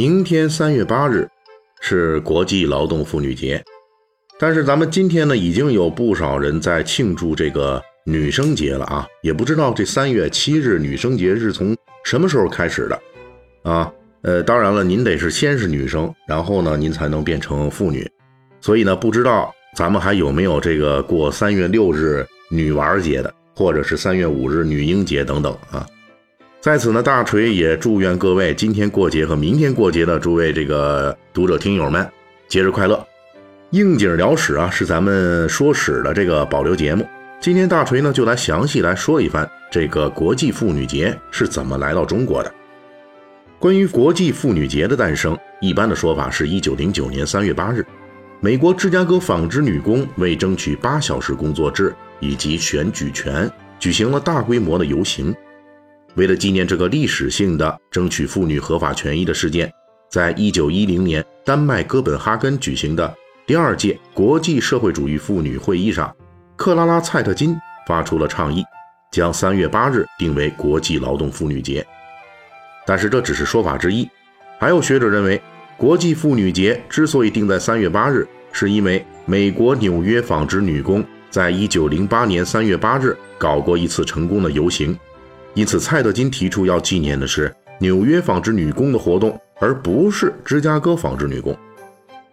明天三月八日是国际劳动妇女节，但是咱们今天呢，已经有不少人在庆祝这个女生节了啊！也不知道这三月七日女生节是从什么时候开始的啊？呃，当然了，您得是先是女生，然后呢，您才能变成妇女。所以呢，不知道咱们还有没有这个过三月六日女娃节的，或者是三月五日女婴节等等啊？在此呢，大锤也祝愿各位今天过节和明天过节的诸位这个读者听友们节日快乐。应景聊史啊，是咱们说史的这个保留节目。今天大锤呢就来详细来说一番这个国际妇女节是怎么来到中国的。关于国际妇女节的诞生，一般的说法是一九零九年三月八日，美国芝加哥纺织女工为争取八小时工作制以及选举权，举行了大规模的游行。为了纪念这个历史性的争取妇女合法权益的事件，在一九一零年丹麦哥本哈根举行的第二届国际社会主义妇女会议上，克拉拉·蔡特金发出了倡议，将三月八日定为国际劳动妇女节。但是这只是说法之一，还有学者认为，国际妇女节之所以定在三月八日，是因为美国纽约纺织女工在一九零八年三月八日搞过一次成功的游行。因此，蔡德金提出要纪念的是纽约纺织女工的活动，而不是芝加哥纺织女工。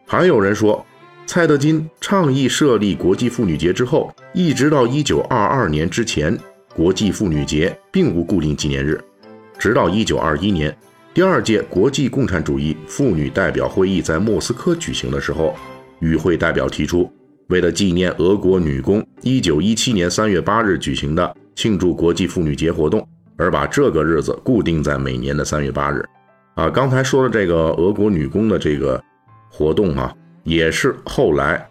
还有人说，蔡德金倡议设立国际妇女节之后，一直到1922年之前，国际妇女节并无固定纪念日。直到1921年，第二届国际共产主义妇女代表会议在莫斯科举行的时候，与会代表提出，为了纪念俄国女工1917年3月8日举行的。庆祝国际妇女节活动，而把这个日子固定在每年的三月八日，啊，刚才说的这个俄国女工的这个活动啊，也是后来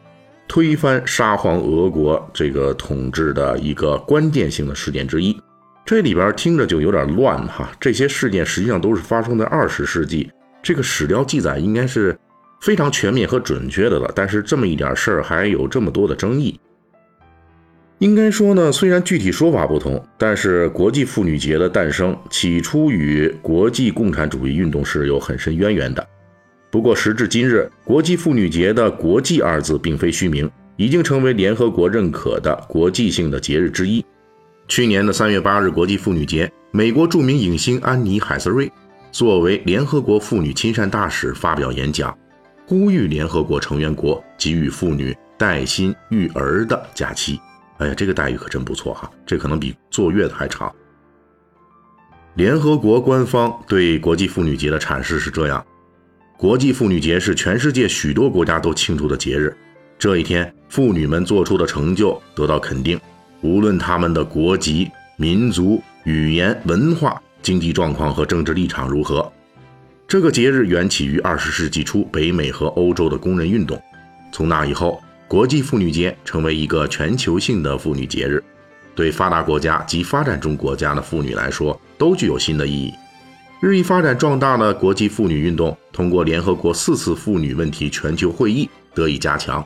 推翻沙皇俄国这个统治的一个关键性的事件之一。这里边听着就有点乱哈，这些事件实际上都是发生在二十世纪，这个史料记载应该是非常全面和准确的了，但是这么一点事儿还有这么多的争议。应该说呢，虽然具体说法不同，但是国际妇女节的诞生起初与国际共产主义运动是有很深渊源的。不过时至今日，国际妇女节的“国际”二字并非虚名，已经成为联合国认可的国际性的节日之一。去年的三月八日国际妇女节，美国著名影星安妮·海瑟瑞作为联合国妇女亲善大使发表演讲，呼吁联合国成员国给予妇女带薪育儿的假期。哎呀，这个待遇可真不错哈，这可能比坐月子还长。联合国官方对国际妇女节的阐释是这样：国际妇女节是全世界许多国家都庆祝的节日，这一天妇女们做出的成就得到肯定，无论她们的国籍、民族、语言、文化、经济状况和政治立场如何。这个节日缘起于二十世纪初北美和欧洲的工人运动，从那以后。国际妇女节成为一个全球性的妇女节日，对发达国家及发展中国家的妇女来说都具有新的意义。日益发展壮大的国际妇女运动，通过联合国四次妇女问题全球会议得以加强。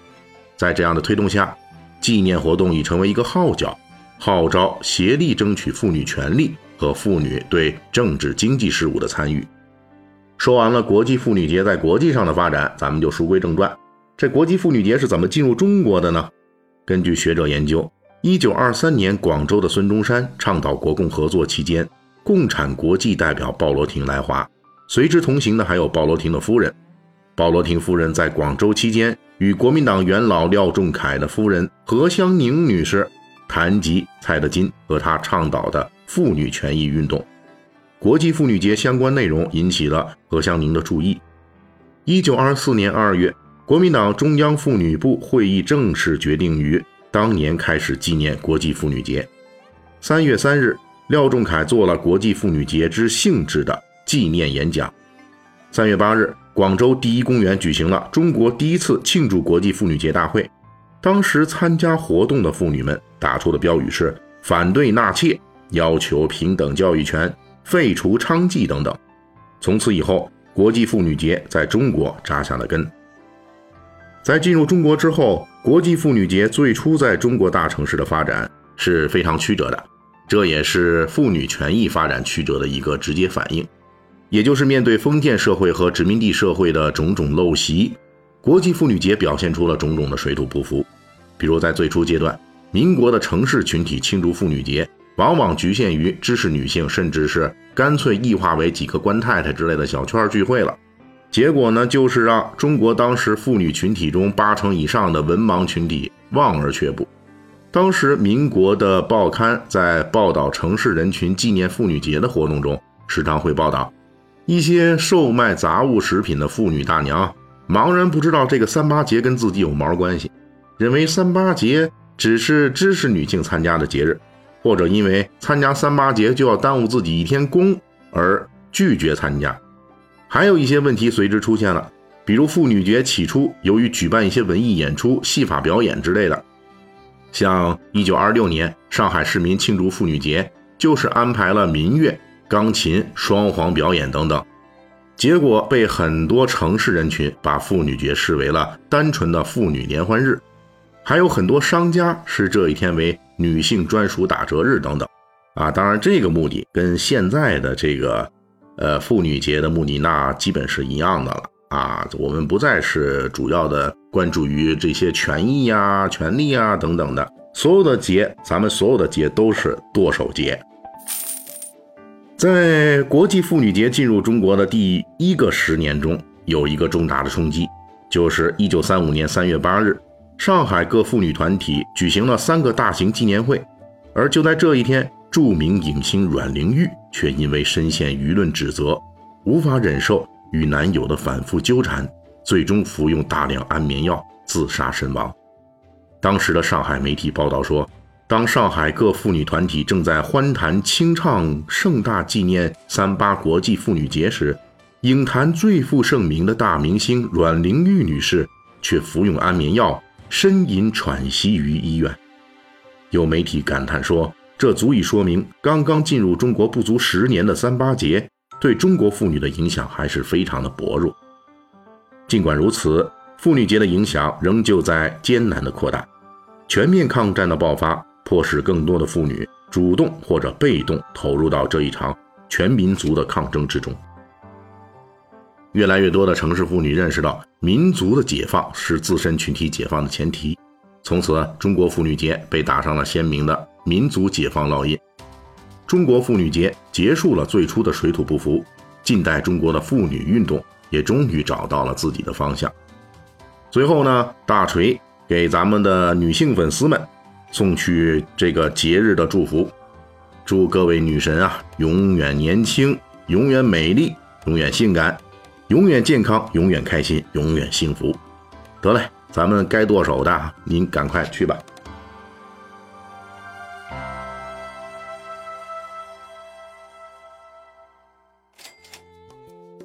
在这样的推动下，纪念活动已成为一个号角，号召协力争取妇女权利和妇女对政治经济事务的参与。说完了国际妇女节在国际上的发展，咱们就书归正传。这国际妇女节是怎么进入中国的呢？根据学者研究，一九二三年，广州的孙中山倡导国共合作期间，共产国际代表鲍罗廷来华，随之同行的还有鲍罗廷的夫人。鲍罗廷夫人在广州期间，与国民党元老廖仲恺的夫人何香凝女士谈及蔡德金和他倡导的妇女权益运动。国际妇女节相关内容引起了何香凝的注意。一九二四年二月。国民党中央妇女部会议正式决定于当年开始纪念国际妇女节。三月三日，廖仲恺做了国际妇女节之性质的纪念演讲。三月八日，广州第一公园举行了中国第一次庆祝国际妇女节大会。当时参加活动的妇女们打出的标语是“反对纳妾，要求平等教育权，废除娼妓”等等。从此以后，国际妇女节在中国扎下了根。在进入中国之后，国际妇女节最初在中国大城市的发展是非常曲折的，这也是妇女权益发展曲折的一个直接反应。也就是面对封建社会和殖民地社会的种种陋习，国际妇女节表现出了种种的水土不服。比如在最初阶段，民国的城市群体庆祝妇女节，往往局限于知识女性，甚至是干脆异化为几个官太太之类的小圈聚会了。结果呢，就是让中国当时妇女群体中八成以上的文盲群体望而却步。当时民国的报刊在报道城市人群纪念妇女节的活动中，时常会报道。一些售卖杂物食品的妇女大娘，茫然不知道这个三八节跟自己有毛关系，认为三八节只是知识女性参加的节日，或者因为参加三八节就要耽误自己一天工而拒绝参加。还有一些问题随之出现了，比如妇女节起初由于举办一些文艺演出、戏法表演之类的，像一九二六年上海市民庆祝妇女节，就是安排了民乐。钢琴双簧表演等等，结果被很多城市人群把妇女节视为了单纯的妇女联欢日，还有很多商家视这一天为女性专属打折日等等。啊，当然这个目的跟现在的这个呃妇女节的穆尼娜基本是一样的了啊。我们不再是主要的关注于这些权益呀、权利啊等等的，所有的节，咱们所有的节都是剁手节。在国际妇女节进入中国的第一个十年中，有一个重大的冲击，就是一九三五年三月八日，上海各妇女团体举行了三个大型纪念会。而就在这一天，著名影星阮玲玉却因为深陷舆论指责，无法忍受与男友的反复纠缠，最终服用大量安眠药自杀身亡。当时的上海媒体报道说。当上海各妇女团体正在欢谈、清唱、盛大纪念三八国际妇女节时，影坛最负盛名的大明星阮玲玉女士却服用安眠药，呻吟喘息于医院。有媒体感叹说：“这足以说明，刚刚进入中国不足十年的三八节，对中国妇女的影响还是非常的薄弱。”尽管如此，妇女节的影响仍旧在艰难的扩大，全面抗战的爆发。迫使更多的妇女主动或者被动投入到这一场全民族的抗争之中。越来越多的城市妇女认识到，民族的解放是自身群体解放的前提。从此，中国妇女节被打上了鲜明的民族解放烙印。中国妇女节结束了最初的水土不服，近代中国的妇女运动也终于找到了自己的方向。最后呢，大锤给咱们的女性粉丝们。送去这个节日的祝福，祝各位女神啊，永远年轻，永远美丽，永远性感，永远健康，永远开心，永远幸福。得嘞，咱们该剁手的，您赶快去吧。